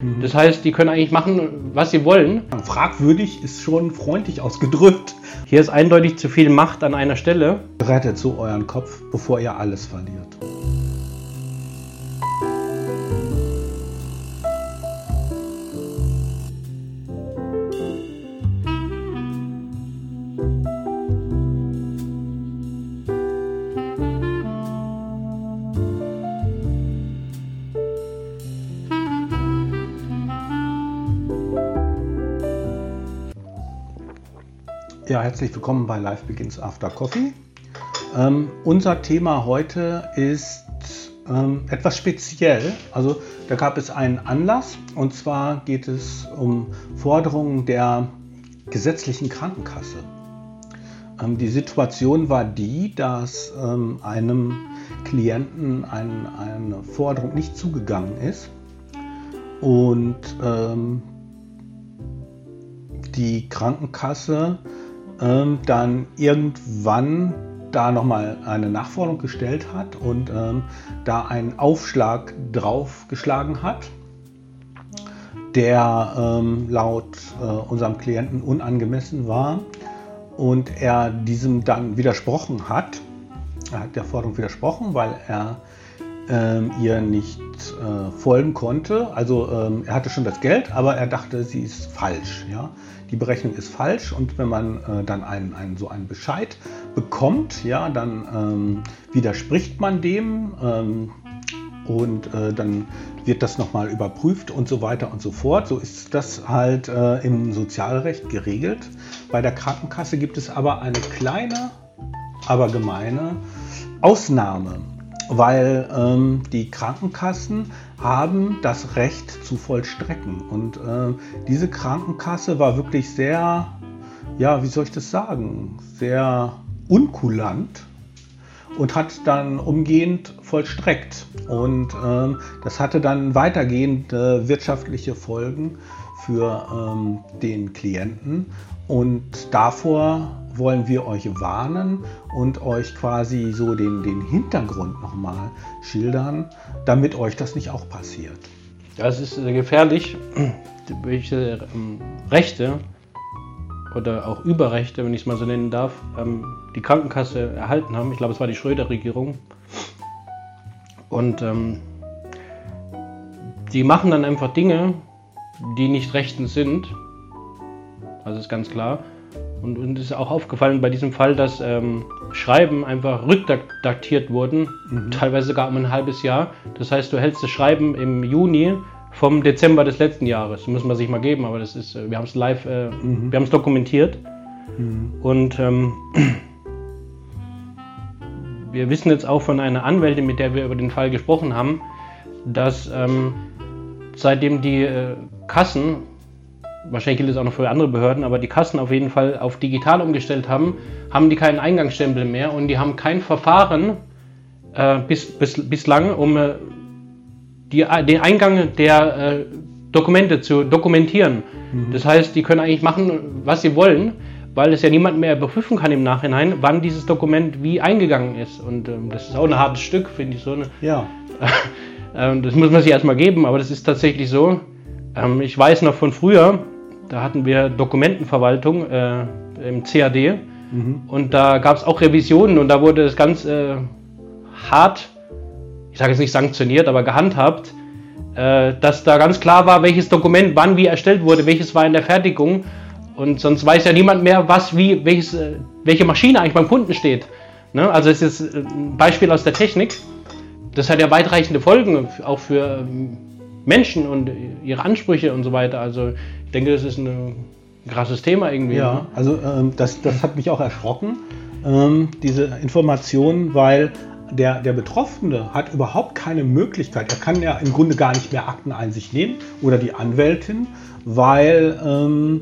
Mhm. Das heißt, die können eigentlich machen, was sie wollen. Fragwürdig ist schon freundlich ausgedrückt. Hier ist eindeutig zu viel Macht an einer Stelle. Rettet so euren Kopf, bevor ihr alles verliert. Ja, herzlich willkommen bei Life Begins After Coffee. Ähm, unser Thema heute ist ähm, etwas speziell. Also da gab es einen Anlass und zwar geht es um Forderungen der gesetzlichen Krankenkasse. Ähm, die Situation war die, dass ähm, einem Klienten ein, eine Forderung nicht zugegangen ist und ähm, die Krankenkasse ähm, dann irgendwann da nochmal eine Nachforderung gestellt hat und ähm, da einen Aufschlag draufgeschlagen hat, der ähm, laut äh, unserem Klienten unangemessen war und er diesem dann widersprochen hat. Er hat der Forderung widersprochen, weil er ähm, ihr nicht äh, folgen konnte. Also ähm, er hatte schon das Geld, aber er dachte, sie ist falsch. Ja? Die Berechnung ist falsch und wenn man äh, dann einen, einen, so einen Bescheid bekommt, ja, dann ähm, widerspricht man dem ähm, und äh, dann wird das nochmal überprüft und so weiter und so fort. So ist das halt äh, im Sozialrecht geregelt. Bei der Krankenkasse gibt es aber eine kleine, aber gemeine Ausnahme weil ähm, die Krankenkassen haben das Recht zu vollstrecken. Und äh, diese Krankenkasse war wirklich sehr, ja, wie soll ich das sagen, sehr unkulant und hat dann umgehend vollstreckt. Und ähm, das hatte dann weitergehende wirtschaftliche Folgen für ähm, den Klienten. Und davor wollen wir euch warnen und euch quasi so den, den Hintergrund nochmal schildern, damit euch das nicht auch passiert. Das ist gefährlich, welche ähm, Rechte oder auch Überrechte, wenn ich es mal so nennen darf, ähm, die Krankenkasse erhalten haben. Ich glaube, es war die Schröder-Regierung. Und ähm, die machen dann einfach Dinge, die nicht rechtens sind. Also ist ganz klar. Und uns ist auch aufgefallen bei diesem Fall, dass ähm, Schreiben einfach rückdatiert wurden, mhm. teilweise sogar um ein halbes Jahr. Das heißt, du hältst das Schreiben im Juni vom Dezember des letzten Jahres. Das muss man sich mal geben, aber das ist, äh, wir haben es live, äh, mhm. wir haben es dokumentiert. Mhm. Und ähm, wir wissen jetzt auch von einer Anwältin, mit der wir über den Fall gesprochen haben, dass ähm, seitdem die äh, Kassen wahrscheinlich gilt es auch noch für andere Behörden, aber die Kassen auf jeden Fall auf digital umgestellt haben, haben die keinen Eingangsstempel mehr und die haben kein Verfahren äh, bis, bis, bislang, um äh, die, den Eingang der äh, Dokumente zu dokumentieren. Mhm. Das heißt, die können eigentlich machen, was sie wollen, weil es ja niemand mehr überprüfen kann im Nachhinein, wann dieses Dokument wie eingegangen ist. Und ähm, das ist auch ein hartes Stück, finde ich so. Ne? Ja. Ähm, das muss man sich erstmal geben, aber das ist tatsächlich so. Ähm, ich weiß noch von früher, da hatten wir Dokumentenverwaltung äh, im CAD mhm. und da gab es auch Revisionen und da wurde es ganz äh, hart, ich sage jetzt nicht sanktioniert, aber gehandhabt, äh, dass da ganz klar war, welches Dokument wann wie erstellt wurde, welches war in der Fertigung und sonst weiß ja niemand mehr, was wie, welches, äh, welche Maschine eigentlich beim Kunden steht. Ne? Also es ist ein Beispiel aus der Technik. Das hat ja weitreichende Folgen, auch für ähm, Menschen und ihre Ansprüche und so weiter. Also ich denke, das ist ein krasses Thema irgendwie. Ja, ne? also ähm, das, das hat mich auch erschrocken, ähm, diese Information, weil der, der Betroffene hat überhaupt keine Möglichkeit, er kann ja im Grunde gar nicht mehr Akteneinsicht nehmen oder die Anwältin, weil ähm,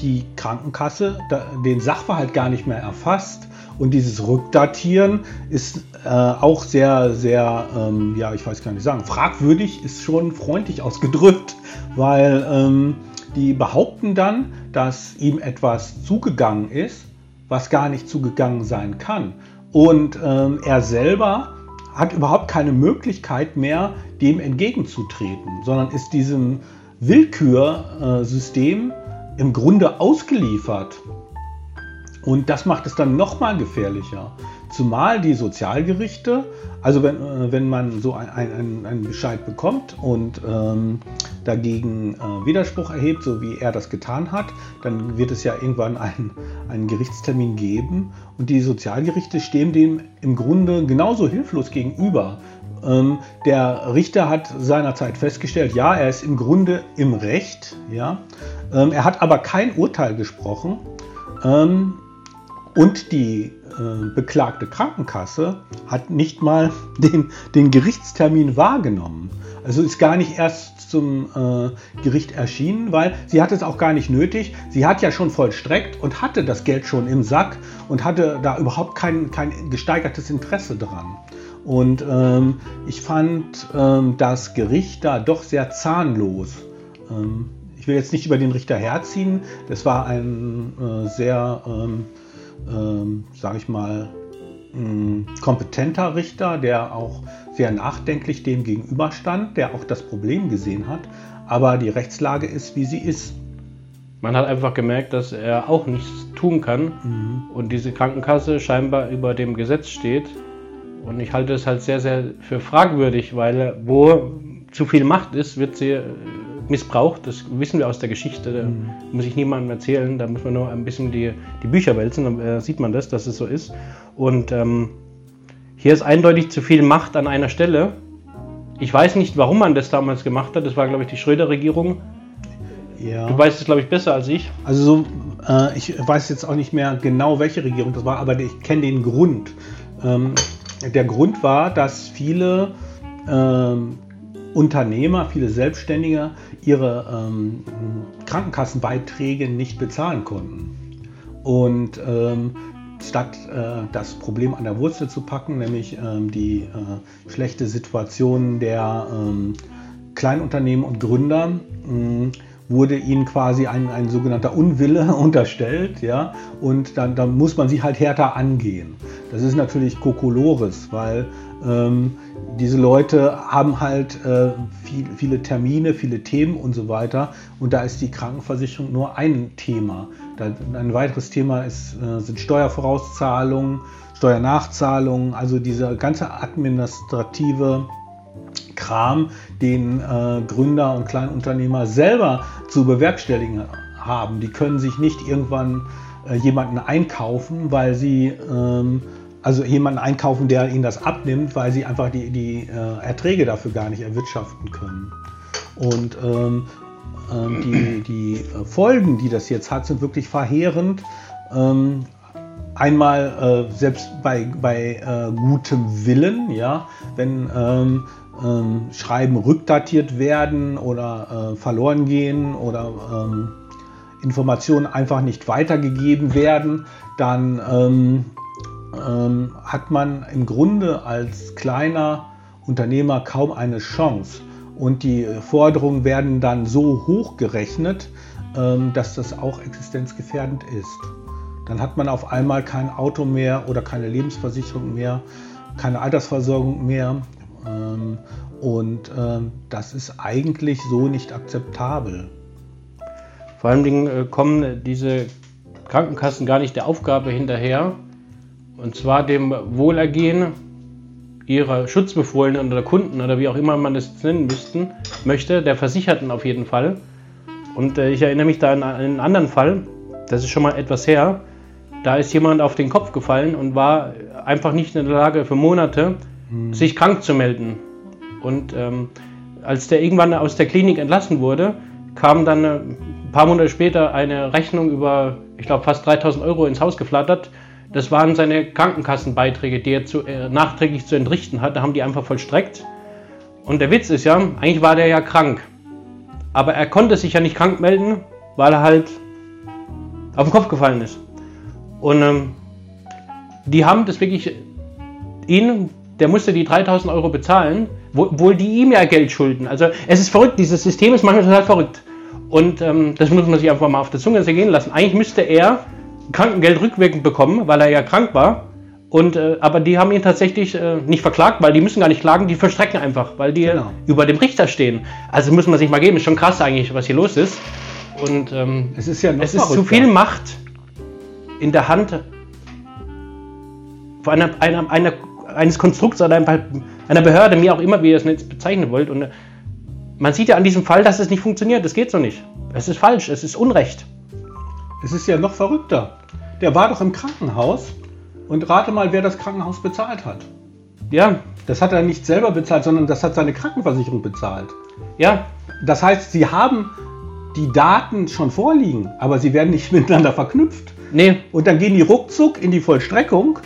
die Krankenkasse den Sachverhalt gar nicht mehr erfasst und dieses Rückdatieren ist äh, auch sehr, sehr, ähm, ja, ich weiß gar nicht sagen, fragwürdig ist schon freundlich ausgedrückt, weil ähm, die behaupten dann, dass ihm etwas zugegangen ist, was gar nicht zugegangen sein kann. Und ähm, er selber hat überhaupt keine Möglichkeit mehr, dem entgegenzutreten, sondern ist diesem Willkürsystem im Grunde ausgeliefert. Und das macht es dann nochmal gefährlicher. Zumal die Sozialgerichte, also wenn, äh, wenn man so einen ein Bescheid bekommt und ähm, dagegen äh, Widerspruch erhebt, so wie er das getan hat, dann wird es ja irgendwann einen, einen Gerichtstermin geben. Und die Sozialgerichte stehen dem im Grunde genauso hilflos gegenüber. Ähm, der Richter hat seinerzeit festgestellt, ja, er ist im Grunde im Recht, ja. Ähm, er hat aber kein Urteil gesprochen. Ähm, und die äh, beklagte Krankenkasse hat nicht mal den, den Gerichtstermin wahrgenommen. Also ist gar nicht erst zum äh, Gericht erschienen, weil sie hat es auch gar nicht nötig. Sie hat ja schon vollstreckt und hatte das Geld schon im Sack und hatte da überhaupt kein, kein gesteigertes Interesse dran. Und ähm, ich fand ähm, das Gericht da doch sehr zahnlos. Ähm, ich will jetzt nicht über den Richter herziehen. Das war ein äh, sehr ähm, sage ich mal, ein kompetenter Richter, der auch sehr nachdenklich dem gegenüberstand, der auch das Problem gesehen hat. Aber die Rechtslage ist, wie sie ist. Man hat einfach gemerkt, dass er auch nichts tun kann mhm. und diese Krankenkasse scheinbar über dem Gesetz steht. Und ich halte es halt sehr, sehr für fragwürdig, weil wo zu viel Macht ist, wird sie missbraucht. Das wissen wir aus der Geschichte. Da mhm. muss ich niemandem erzählen. Da muss man nur ein bisschen die, die Bücher wälzen. Dann äh, sieht man das, dass es so ist. Und ähm, hier ist eindeutig zu viel Macht an einer Stelle. Ich weiß nicht, warum man das damals gemacht hat. Das war, glaube ich, die Schröder-Regierung. Ja. Du weißt es, glaube ich, besser als ich. Also so, äh, ich weiß jetzt auch nicht mehr genau, welche Regierung das war, aber ich kenne den Grund. Ähm, der Grund war, dass viele ähm, Unternehmer, viele Selbstständige ihre ähm, Krankenkassenbeiträge nicht bezahlen konnten. Und ähm, statt äh, das Problem an der Wurzel zu packen, nämlich ähm, die äh, schlechte Situation der ähm, Kleinunternehmen und Gründer, wurde ihnen quasi ein, ein sogenannter Unwille unterstellt, ja, und dann, dann muss man sie halt härter angehen. Das ist natürlich Kokolores, weil ähm, diese Leute haben halt äh, viel, viele Termine, viele Themen und so weiter. Und da ist die Krankenversicherung nur ein Thema. Ein weiteres Thema ist, äh, sind Steuervorauszahlungen, Steuernachzahlungen, also dieser ganze administrative Kram, den äh, Gründer und Kleinunternehmer selber zu bewerkstelligen haben. Die können sich nicht irgendwann äh, jemanden einkaufen, weil sie ähm, also jemanden einkaufen, der ihnen das abnimmt, weil sie einfach die, die äh, Erträge dafür gar nicht erwirtschaften können. Und ähm, ähm, die, die äh, Folgen, die das jetzt hat, sind wirklich verheerend. Ähm, einmal äh, selbst bei, bei äh, gutem Willen, ja, wenn ähm, ähm, Schreiben rückdatiert werden oder äh, verloren gehen oder ähm, Informationen einfach nicht weitergegeben werden, dann ähm, hat man im Grunde als kleiner Unternehmer kaum eine Chance. Und die Forderungen werden dann so hoch gerechnet, ähm, dass das auch existenzgefährdend ist. Dann hat man auf einmal kein Auto mehr oder keine Lebensversicherung mehr, keine Altersversorgung mehr. Ähm, und ähm, das ist eigentlich so nicht akzeptabel. Vor allen Dingen äh, kommen diese Krankenkassen gar nicht der Aufgabe hinterher, und zwar dem Wohlergehen ihrer Schutzbefohlenen oder Kunden oder wie auch immer man das nennen müssten, möchte, der Versicherten auf jeden Fall. Und äh, ich erinnere mich da an einen anderen Fall, das ist schon mal etwas her. Da ist jemand auf den Kopf gefallen und war einfach nicht in der Lage für Monate, sich krank zu melden. Und ähm, als der irgendwann aus der Klinik entlassen wurde, kam dann äh, ein paar Monate später eine Rechnung über, ich glaube, fast 3000 Euro ins Haus geflattert das waren seine Krankenkassenbeiträge, die er zu, äh, nachträglich zu entrichten hat. Da haben die einfach vollstreckt. Und der Witz ist ja, eigentlich war der ja krank. Aber er konnte sich ja nicht krank melden, weil er halt auf den Kopf gefallen ist. Und ähm, die haben das wirklich, ihn, der musste die 3000 Euro bezahlen, obwohl die ihm ja Geld schulden. Also es ist verrückt, dieses System ist manchmal total verrückt. Und ähm, das muss man sich einfach mal auf der Zunge zergehen lassen. Eigentlich müsste er Krankengeld rückwirkend bekommen, weil er ja krank war. Und, äh, aber die haben ihn tatsächlich äh, nicht verklagt, weil die müssen gar nicht klagen, die verstrecken einfach, weil die Genau. über dem Richter stehen. Also muss man sich mal geben, ist schon krass eigentlich, was hier los ist. Und ähm, Es ist ja noch es ist zu viel Macht in der Hand von einer, einer, einer, eines Konstrukts oder einer Behörde, wie auch immer, wie ihr es jetzt bezeichnen wollt. Und äh, man sieht ja an diesem Fall, dass es nicht funktioniert. Das geht so nicht. Es ist falsch, es ist Unrecht. Es ist ja noch verrückter. Der war doch im Krankenhaus und rate mal, wer das Krankenhaus bezahlt hat. Ja, Das hat er nicht selber bezahlt, sondern das hat seine Krankenversicherung bezahlt. ja, Das heißt, sie haben die Daten schon vorliegen, aber sie werden nicht miteinander verknüpft. nee, Und dann gehen die ruckzuck in die Vollstreckung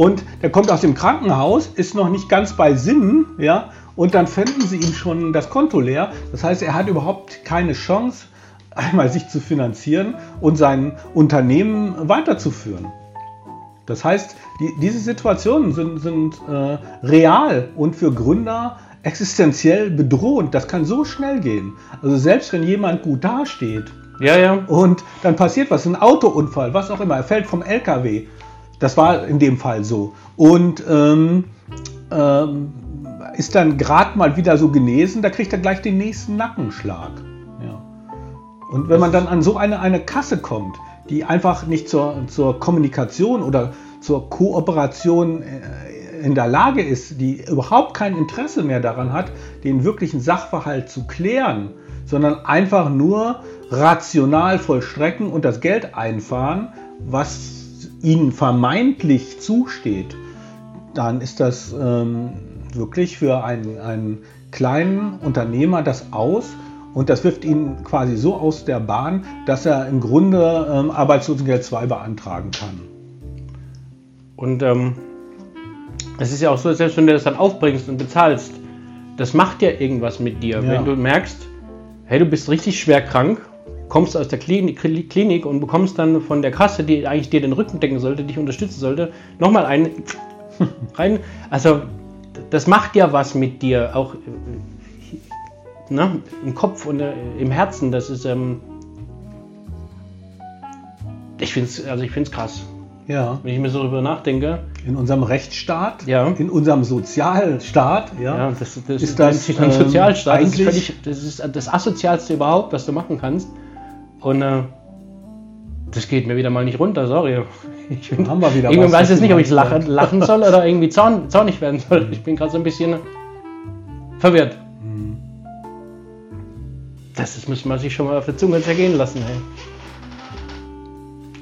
und der kommt aus dem Krankenhaus, ist noch nicht ganz bei Sinnen, ja, und dann finden sie ihm schon das Konto leer. Das heißt, er hat überhaupt keine Chance, einmal sich zu finanzieren und sein Unternehmen weiterzuführen. Das heißt, die, diese Situationen sind, sind äh, real und für Gründer existenziell bedrohend. Das kann so schnell gehen. Also selbst wenn jemand gut dasteht, ja, ja. und dann passiert was, ein Autounfall, was auch immer, er fällt vom LKW. Das war in dem Fall so. Und ähm, ähm, ist dann gerade mal wieder so genesen, da kriegt er gleich den nächsten Nackenschlag. Ja. Und wenn man dann an so eine, eine Kasse kommt, die einfach nicht zur, zur Kommunikation oder zur Kooperation äh, in der Lage ist, die überhaupt kein Interesse mehr daran hat, den wirklichen Sachverhalt zu klären, sondern einfach nur rational vollstrecken und das Geld einfahren, was ihnen vermeintlich zusteht, dann ist das ähm, wirklich für einen, einen kleinen Unternehmer das aus und das wirft ihn quasi so aus der Bahn, dass er im Grunde ähm, Arbeitslosengeld 2 beantragen kann. Und ähm, es ist ja auch so, selbst wenn du das dann aufbringst und bezahlst, das macht ja irgendwas mit dir. Ja. Wenn du merkst, hey, du bist richtig schwer krank, kommst aus der Klinik, und bekommst dann von der Kasse, die eigentlich dir den Rücken decken sollte, dich unterstützen sollte, nochmal einen rein. Also das macht ja was mit dir, auch äh, ne, im Kopf und äh, im Herzen. Das ist, ähm, ich finde es also ich find's krass. Ja, Wenn ich mir so darüber nachdenke, in unserem Rechtsstaat, Ja. in unserem Sozialstaat, ja, ja, das, das Ist das das, ist nicht ein ähm, Sozialstaat. Das ist, völlig, das ist das Asozialste überhaupt, was du machen kannst. Und äh, das geht mir wieder mal nicht runter, sorry. Ich bin, haben wir wieder irgendwie weiß jetzt nicht, ob ich lachen, lachen soll oder irgendwie zorn, zornig werden soll. Ich bin gerade so ein bisschen verwirrt. Mhm. Das, das muss man sich schon mal auf der Zunge zergehen lassen. Hey.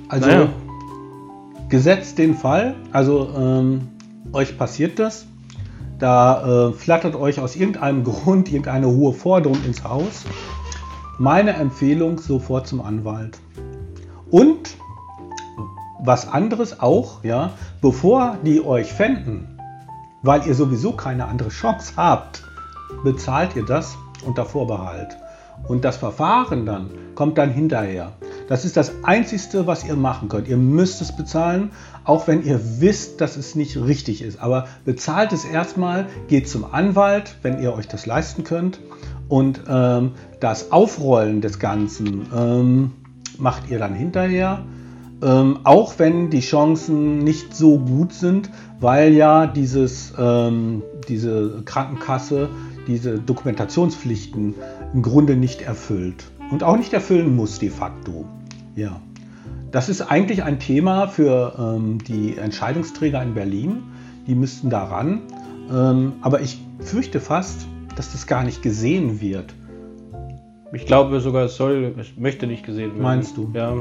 Also Naja. gesetzt den Fall, also ähm, euch passiert das, da äh, flattert euch aus irgendeinem Grund irgendeine hohe Forderung ins Haus. Meine Empfehlung sofort zum Anwalt. Und was anderes auch, ja, bevor die euch fänden, weil ihr sowieso keine andere Chance habt, bezahlt ihr das unter Vorbehalt. Und das Verfahren dann kommt dann hinterher. Das ist das Einzige, was ihr machen könnt. Ihr müsst es bezahlen, auch wenn ihr wisst, dass es nicht richtig ist. Aber bezahlt es erstmal, geht zum Anwalt, wenn ihr euch das leisten könnt. Und ähm, das Aufrollen des Ganzen ähm, macht ihr dann hinterher. Ähm, auch wenn die Chancen nicht so gut sind, weil ja dieses, ähm, diese Krankenkasse diese Dokumentationspflichten im Grunde nicht erfüllt und auch nicht erfüllen muss de facto. Ja. Das ist eigentlich ein Thema für ähm, die Entscheidungsträger in Berlin. Die müssten daran. Ähm, aber ich fürchte fast, dass das gar nicht gesehen wird. Ich glaube sogar, es soll, es möchte nicht gesehen werden. Meinst du? Ja.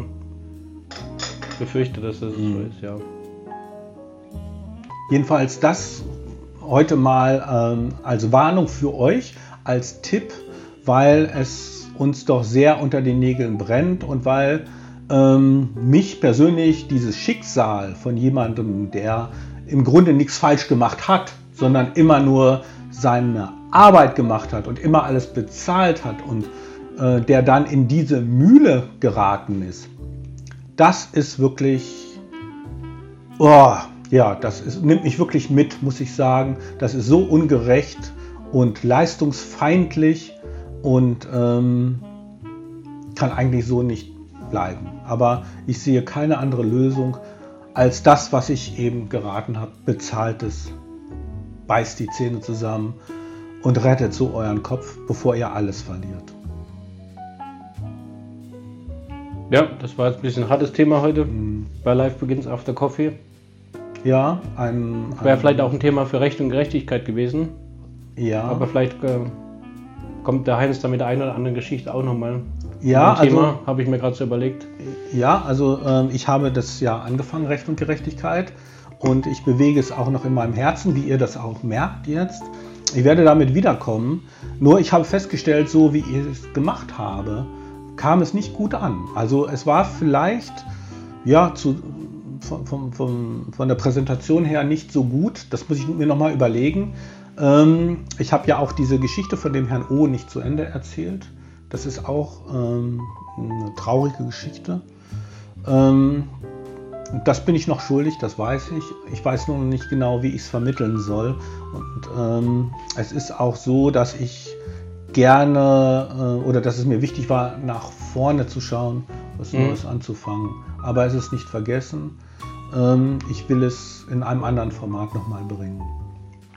Ich befürchte, dass das so Mhm. ist, ja. Jedenfalls das heute mal ähm, als Warnung für euch, als Tipp, weil es uns doch sehr unter den Nägeln brennt und weil ähm, mich persönlich dieses Schicksal von jemandem, der im Grunde nichts falsch gemacht hat, sondern immer nur seine Arbeit gemacht hat und immer alles bezahlt hat und äh, der dann in diese Mühle geraten ist, das ist wirklich Oh, ja, das ist, nimmt mich wirklich mit, muss ich sagen. Das ist so ungerecht und leistungsfeindlich und ähm, kann eigentlich so nicht bleiben. Aber ich sehe keine andere Lösung, als das, was ich eben geraten habe. Bezahlt es, beißt die Zähne zusammen und rettet so euren Kopf, bevor ihr alles verliert. Ja, das war jetzt ein bisschen ein hartes Thema heute mhm. bei Live Begins After Coffee. Ja, ein. ein Wäre vielleicht auch ein Thema für Recht und Gerechtigkeit gewesen. Ja. Aber vielleicht äh, kommt der Heinz da mit der einen oder anderen Geschichte auch nochmal. Ja, ein Thema, also, habe ich mir gerade so überlegt. Ja, also äh, ich habe das ja angefangen, Recht und Gerechtigkeit. Und ich bewege es auch noch in meinem Herzen, wie ihr das auch merkt jetzt. Ich werde damit wiederkommen. Nur ich habe festgestellt, so wie ich es gemacht habe, kam es nicht gut an. Also es war vielleicht ja zu, von, von, von, von der Präsentation her nicht so gut. Das muss ich mir nochmal überlegen. Ähm, ich habe ja auch diese Geschichte von dem Herrn O nicht zu Ende erzählt. Das ist auch ähm, eine traurige Geschichte. Ähm, das bin ich noch schuldig, das weiß ich. Ich weiß nur noch nicht genau, wie ich es vermitteln soll. Und ähm, es ist auch so, dass ich gerne äh, oder dass es mir wichtig war, nach vorne zu schauen, was mhm. Neues anzufangen. Aber es ist nicht vergessen. Ähm, ich will es in einem anderen Format nochmal bringen.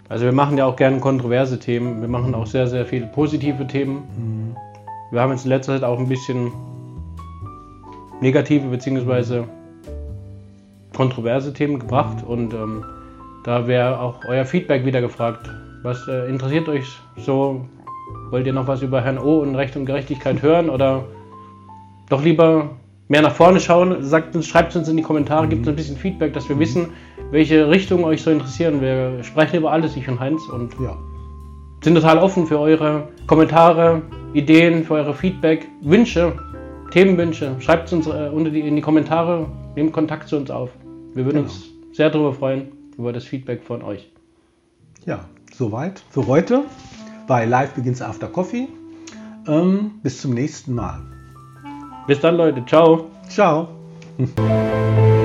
Also wir machen ja auch gerne kontroverse Themen. Wir machen auch sehr, sehr viele positive Themen. Mhm. Wir haben jetzt in letzter Zeit auch ein bisschen negative bzw. kontroverse Themen gebracht und ähm, da wäre auch euer Feedback wieder gefragt. Was äh, interessiert euch so? Wollt ihr noch was über Herrn O und Recht und Gerechtigkeit hören oder doch lieber mehr nach vorne schauen? Sagt uns, schreibt uns in die Kommentare, gibt uns ein bisschen Feedback, dass wir wissen, welche Richtung euch so interessieren. Wir sprechen über alles, ich und Heinz, und ja. sind total offen für eure Kommentare, Ideen, für eure Feedback, Wünsche, Themenwünsche. Schreibt es uns äh, unter die, in die Kommentare, nehmt Kontakt zu uns auf. Wir würden genau. uns sehr darüber freuen, über das Feedback von euch. Ja, soweit für heute bei Live Begins After Coffee. Ähm, bis zum nächsten Mal. Bis dann, Leute. Ciao. Ciao.